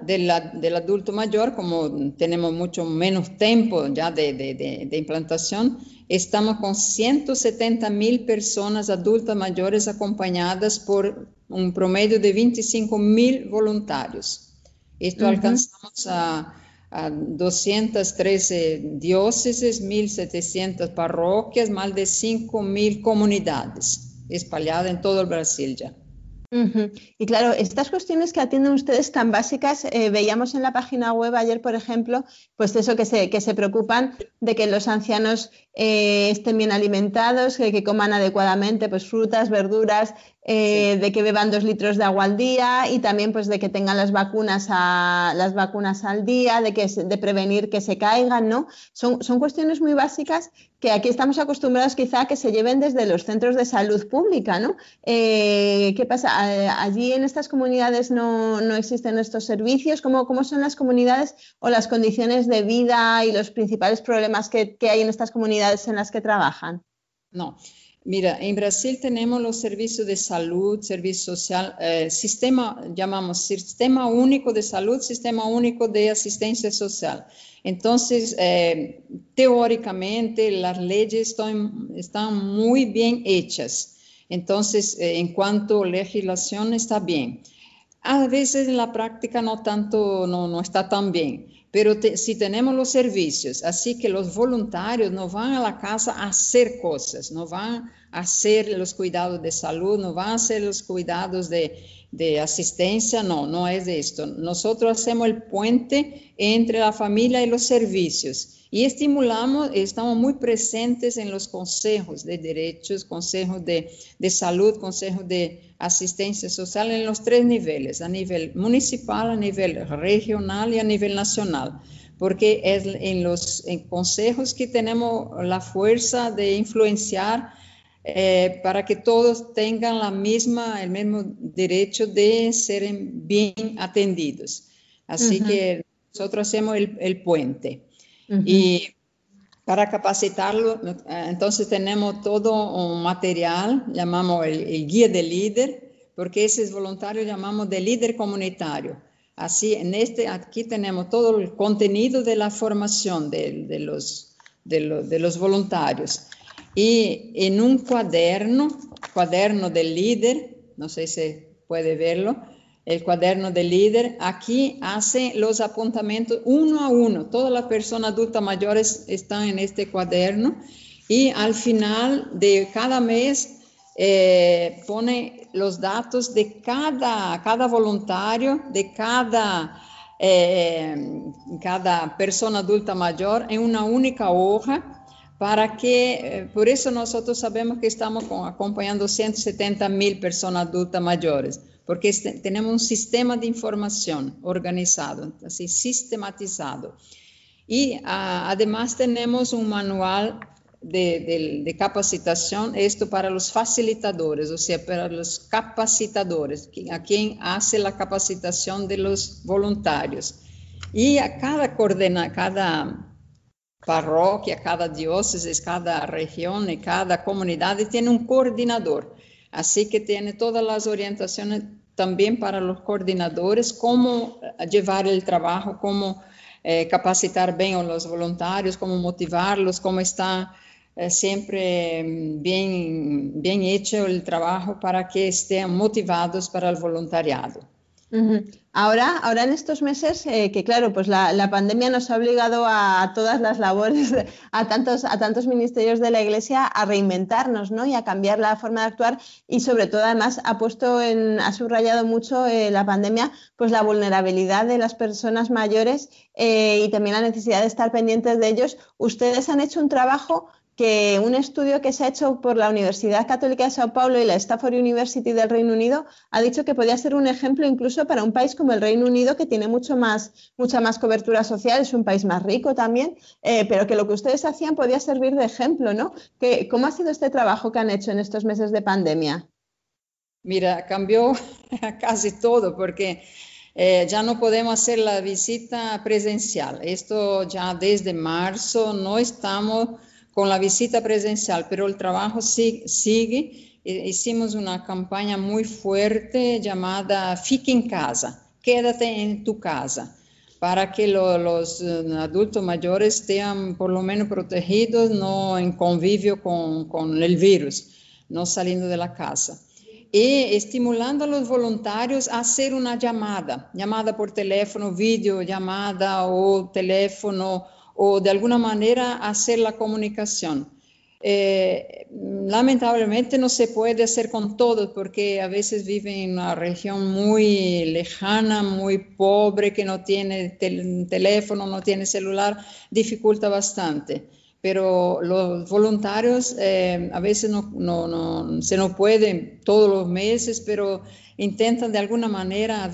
del adulto mayor, como tenemos mucho menos tiempo ya de, implantación, estamos con 170 mil personas adultas mayores acompañadas por un promedio de 25 mil voluntarios. Esto alcanzamos a, 213 diócesis, 1.700 parroquias, más de 5 mil comunidades espalhadas en todo el Brasil ya. Y claro, estas cuestiones que atienden ustedes tan básicas, eh, veíamos en la página web ayer, por ejemplo, pues eso que se, que se preocupan de que los ancianos eh, estén bien alimentados, que, coman adecuadamente pues, frutas, verduras, eh, de que beban dos litros de agua al día y también pues de que tengan las vacunas a, las vacunas al día, de que de prevenir que se caigan, ¿no? Son, son cuestiones muy básicas que aquí estamos acostumbrados quizá a que se lleven desde los centros de salud pública, ¿no? Eh, ¿Qué pasa? Allí en estas comunidades no, no existen estos servicios. ¿Cómo, ¿Cómo, son las comunidades o las condiciones de vida y los principales problemas que, que hay en estas comunidades en las que trabajan? No. Mira, en Brasil tenemos los servicios de salud, servicio social, eh, sistema, llamamos Sistema Único de Salud, Sistema Único de Asistencia Social. Entonces, eh, teóricamente, las leyes están, muy bien hechas. Entonces, eh, en cuanto a legislación, está bien. A veces en la práctica no tanto, no, no está tan bien. Pero si tenemos los servicios, así que los voluntarios no van a la casa a hacer cosas, no van hacer los cuidados de salud, no van a hacer los cuidados de, de asistencia, no, no es de esto. Nosotros hacemos el puente entre la familia y los servicios y estimulamos, estamos muy presentes en los consejos de derechos, consejos de, de salud, consejos de asistencia social en los tres niveles, a nivel municipal, a nivel regional y a nivel nacional, porque es en los consejos que tenemos la fuerza de influenciar eh, para que todos tengan la misma, el mismo derecho de ser bien atendidos. Así que nosotros hacemos el puente. Y para capacitarlo, entonces tenemos todo un material, llamamos el, guía de líder, porque ese es voluntario llamamos de líder comunitario. Así, en este, aquí tenemos todo el contenido de la formación de, los, de, de los voluntarios. Y en un cuaderno, cuaderno del líder, no sé si puede verlo, el cuaderno del líder, aquí hace los apuntamientos uno a uno. Todas las personas adultas mayores están en este cuaderno y al final de cada mes eh, pone los datos de cada, cada voluntario, de cada, eh, cada persona adulta mayor en una única hoja para que, eh, por eso nosotros sabemos que estamos acompañando 170 mil personas adultas mayores porque tenemos un sistema de información organizado, así sistematizado. Y ah, además tenemos un manual de, capacitación, esto para los facilitadores, o sea, para los capacitadores, a quien hace la capacitación de los voluntarios. Y a cada coordena, cada parroquia, cada diócesis, cada región y cada comunidad tiene un coordinador Así que tiene todas las orientaciones también para los coordinadores, cómo eh, llevar el trabajo, cómo eh, capacitar bien a los voluntarios, cómo motivarlos, cómo está eh, siempre mm, bien, bien hecho el trabajo para que estén motivados para el voluntariado. Ahora, ahora en estos meses, eh, que claro, pues la, pandemia nos ha obligado a, todas las labores, a tantos, a tantos ministerios de la Iglesia a reinventarnos, ¿no? Y a cambiar la forma de actuar y sobre todo además ha puesto en, ha subrayado mucho eh, la pandemia, pues la vulnerabilidad de las personas mayores eh, y también la necesidad de estar pendientes de ellos. Ustedes han hecho un trabajo que un estudio que se ha hecho por la Universidad Católica de Sao Paulo y la Stafford University del Reino Unido ha dicho que podía ser un ejemplo incluso para un país como el Reino Unido, que tiene mucho más, mucha más cobertura social, es un país más rico también, eh, pero que lo que ustedes hacían podía servir de ejemplo, ¿no? ¿Cómo ha sido este trabajo que han hecho en estos meses de pandemia? Mira, cambió casi todo porque eh, ya no podemos hacer la visita presencial. Esto ya desde marzo no estamos con la visita presencial, pero el trabajo sigue. Hicimos una campaña muy fuerte llamada Fique en casa, quédate en tu casa, para que los eh, adultos mayores estén por lo menos protegidos, no en convivio con, con el virus, no saliendo de la casa y estimulando a los voluntarios a hacer una llamada, llamada por teléfono, video llamada o teléfono o de alguna manera hacer la comunicación. eh, lamentablemente no se puede hacer con todos porque a veces viven en una región muy lejana, muy pobre, que no tiene teléfono, no tiene celular, dificulta bastante. Pero los voluntarios eh, a veces no, no, se no pueden todos los meses, pero intentan de alguna manera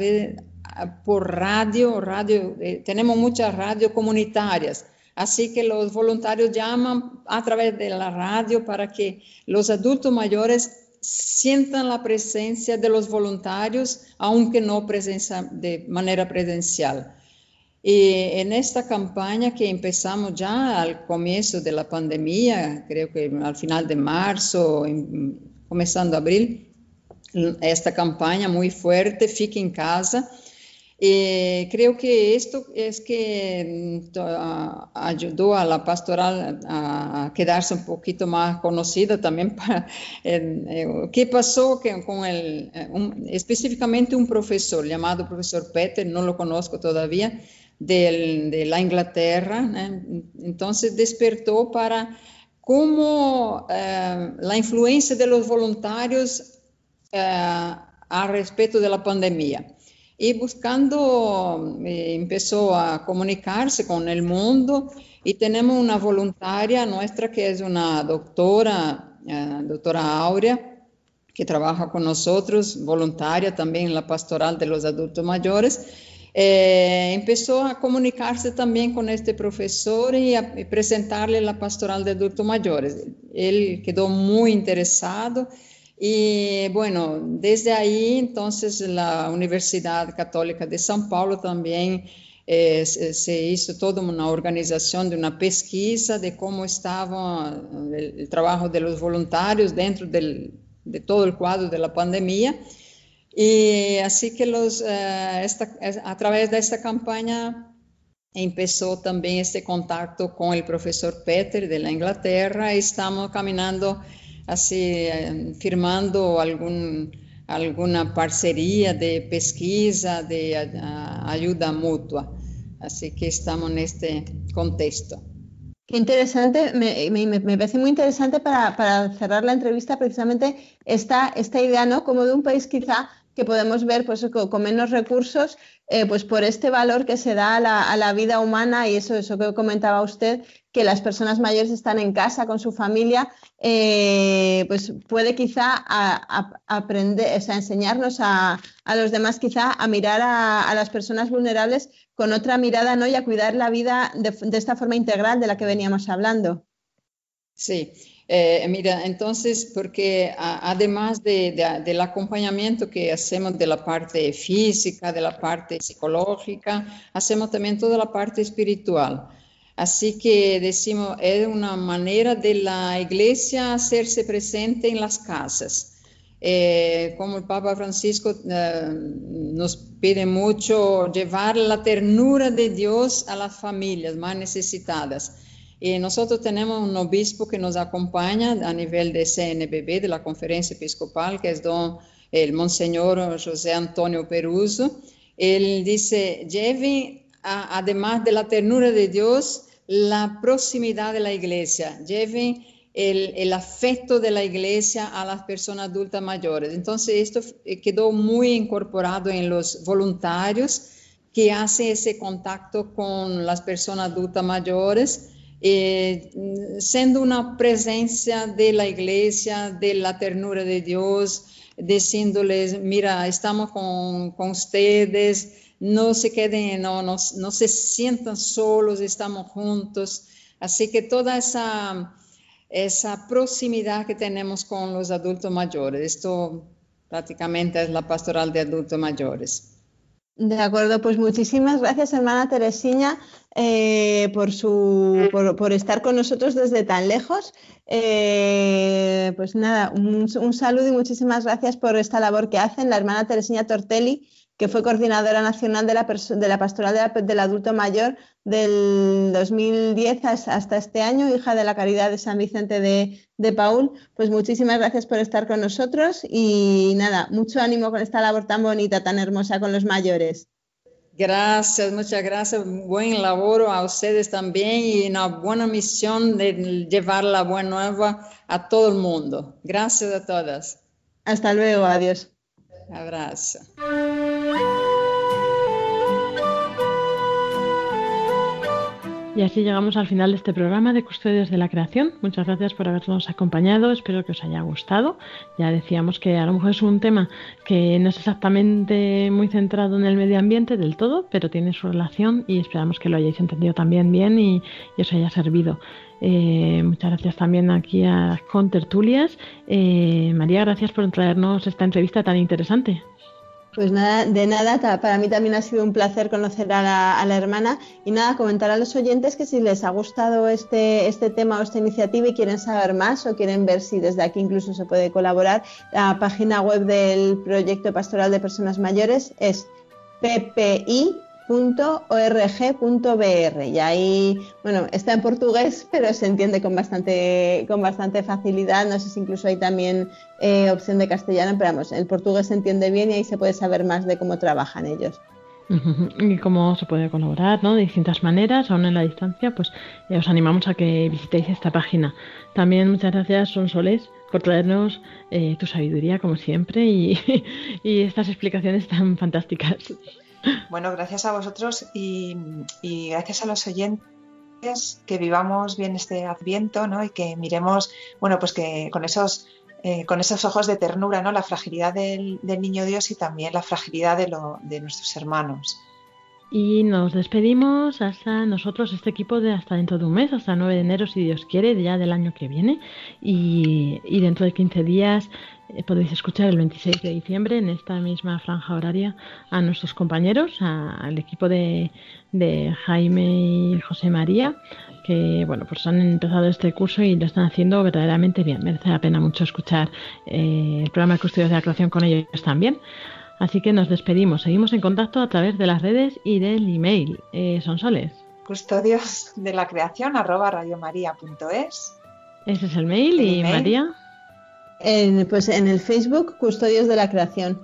por radio, radio eh, tenemos muchas radios comunitarias Así que los voluntarios llaman a través de la radio para que los adultos mayores sientan la presencia de los voluntarios, aunque no presencia de manera presencial. Y en esta campaña que empezamos ya al comienzo de la pandemia, creo que al final de marzo, comenzando abril, esta campaña muy fuerte, Fique en casa, eh, creo que esto es que mm, ayudó a la pastoral a quedarse un poquito más conocida también. Para, eh, ¿Qué pasó con el, eh, específicamente un profesor llamado profesor Peter, no lo conozco todavía, de la Inglaterra? Entonces despertó para cómo la influencia de los voluntarios a respecto de la pandemia y buscando, eh, empezó a comunicarse con el mundo y tenemos una voluntaria nuestra que es una doctora, eh, doctora Aurea, que trabaja con nosotros, voluntaria también en la pastoral de los adultos mayores. Eh, empezó a comunicarse también con este profesor y a presentarle la pastoral de adultos mayores. Él quedó muy interesado y bueno, desde ahí entonces la Universidad Católica de São Paulo también eh, se hizo toda una organización de una pesquisa de cómo estaba el, trabajo de los voluntarios dentro del, de todo el cuadro de la pandemia. Y así que los, eh, esta, a través de campaña empezó también este contacto con el profesor Peter de la Inglaterra estamos caminando así eh, firmando algún, alguna parcería de pesquisa, de ayuda mutua. Así que estamos en este contexto. Qué interesante, me, me, parece muy interesante para, para, cerrar la entrevista precisamente esta, esta idea, ¿no? Como de un país quizá que podemos ver pues, con, menos recursos, eh, pues por este valor que se da a la, a vida humana y eso, eso que comentaba usted, que las personas mayores están en casa con su familia, eh, pues puede quizá aprender, o sea, enseñarnos a, los demás quizá a mirar a, las personas vulnerables con otra mirada ¿no? y a cuidar la vida de, esta forma integral de la que veníamos hablando. Sí, eh, mira, entonces, porque además del acompañamiento que hacemos de la parte física, de la parte psicológica, hacemos también toda la parte espiritual. Así que decimos, es una manera de la iglesia hacerse presente en las casas. Eh, como el Papa Francisco eh, nos pide mucho llevar la ternura de Dios a las familias más necesitadas. Y nosotros tenemos un obispo que nos acompaña a nivel de CNBB, de la Conferencia Episcopal, que es don, el Monseñor José Antonio Peruso. Él dice, lleven, además de la ternura de Dios, la proximidad de la iglesia, lleven el, afecto de la iglesia a las personas adultas mayores. Entonces, esto quedó muy incorporado en los voluntarios que hacen ese contacto con las personas adultas mayores, eh, siendo una presencia de la iglesia, de la ternura de Dios, diciéndoles, mira, estamos con, con ustedes, no se queden, no, no, no se sientan solos, estamos juntos. Así que toda esa, esa proximidad que tenemos con los adultos mayores, esto prácticamente es la pastoral de adultos mayores. De acuerdo, pues muchísimas gracias, hermana Teresiña, eh, por, su, por, estar con nosotros desde tan lejos. Eh, pues nada, un, un, saludo y muchísimas gracias por esta labor que hacen la hermana Teresiña Tortelli que fue coordinadora nacional de la, de la pastoral del adulto mayor del 2010 hasta este año, hija de la Caridad de San Vicente de, de, Paul. Pues muchísimas gracias por estar con nosotros y nada, mucho ánimo con esta labor tan bonita, tan hermosa con los mayores. Gracias, muchas gracias. Buen labor a ustedes también y una buena misión de llevar la buena nueva a todo el mundo. Gracias a todas. Hasta luego, adiós. Abraço. Y así llegamos al final de este programa de Custodios de la Creación. Muchas gracias por habernos acompañado. Espero que os haya gustado. Ya decíamos que a lo mejor es un tema que no es exactamente muy centrado en el medio ambiente del todo, pero tiene su relación y esperamos que lo hayáis entendido también bien y, os haya servido. Eh, muchas gracias también aquí a Contertulias. Eh, María, gracias por traernos esta entrevista tan interesante. Pues nada, de nada, para mí también ha sido un placer conocer a la, hermana. Y nada, comentar a los oyentes que si les ha gustado este, este tema o esta iniciativa y quieren saber más o quieren ver si desde aquí incluso se puede colaborar, la página web del proyecto pastoral de personas mayores es ppi .org.br y ahí, bueno, está en portugués, pero se entiende con bastante, con bastante facilidad. No sé si incluso hay también eh, opción de castellano, pero vamos, el portugués se entiende bien y ahí se puede saber más de cómo trabajan ellos. Y cómo se puede colaborar, ¿no? De distintas maneras, aún en la distancia, pues eh, os animamos a que visitéis esta página. También muchas gracias, Sonsoles, por traernos eh, tu sabiduría, como siempre, y, y estas explicaciones tan fantásticas. Bueno, gracias a vosotros y, gracias a los oyentes que vivamos bien este adviento, ¿no? Y que miremos, bueno, pues que con esos eh, con esos ojos de ternura, ¿no? La fragilidad del, niño Dios y también la fragilidad de, lo, de nuestros hermanos. Y nos despedimos hasta nosotros, este equipo, de hasta dentro de un mes, hasta el 9 de enero, si Dios quiere, ya del año que viene. Y, y dentro de 15 días podéis escuchar el 26 de diciembre en esta misma franja horaria a nuestros compañeros, al equipo de, Jaime y José María, que bueno, pues han empezado este curso y lo están haciendo verdaderamente bien. Merece la pena mucho escuchar eh, el programa de Custodios de la Creación con ellos también. Así que nos despedimos, seguimos en contacto a través de las redes y del email. Eh, son soles. Custodios de la creación arroba radiomaria.es. Ese es el mail y María. En, pues en el Facebook, Custodios de la Creación.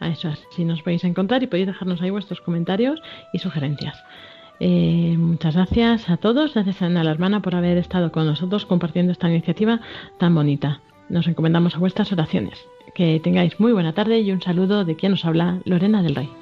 A eso así nos podéis encontrar y podéis dejarnos ahí vuestros comentarios y sugerencias. Eh, muchas gracias a todos, gracias a la hermana por haber estado con nosotros compartiendo esta iniciativa tan bonita. Nos encomendamos a vuestras oraciones. Que tengáis muy buena tarde y un saludo de quien nos habla, Lorena del Rey.